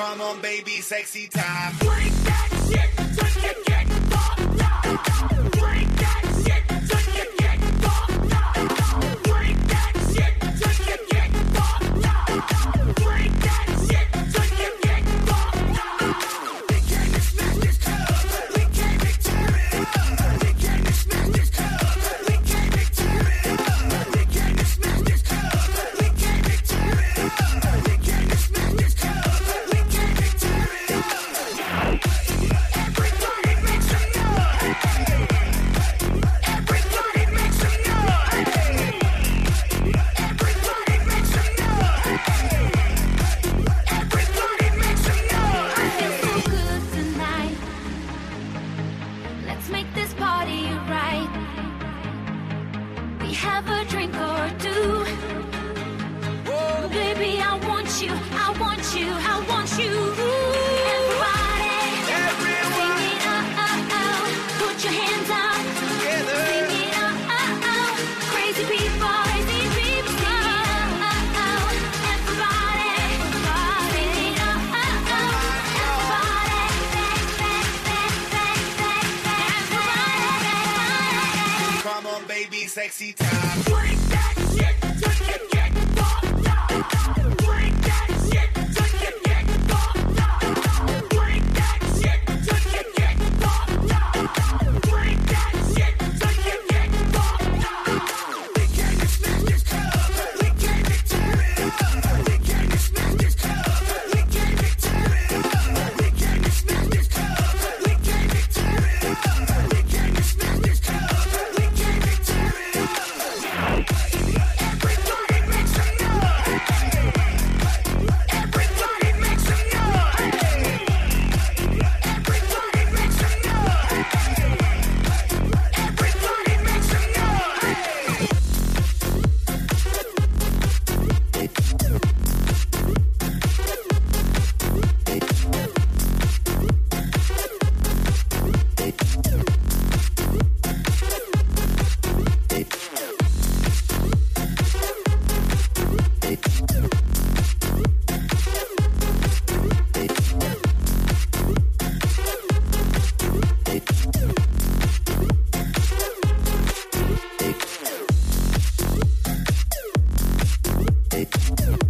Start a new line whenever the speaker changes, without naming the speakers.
Come on, baby, sexy time.
Break that shit.
drink or Baby, I want you, I want you, I want you. Everybody.
Everyone.
It out. Put your hands
up. be sexy time.
Music.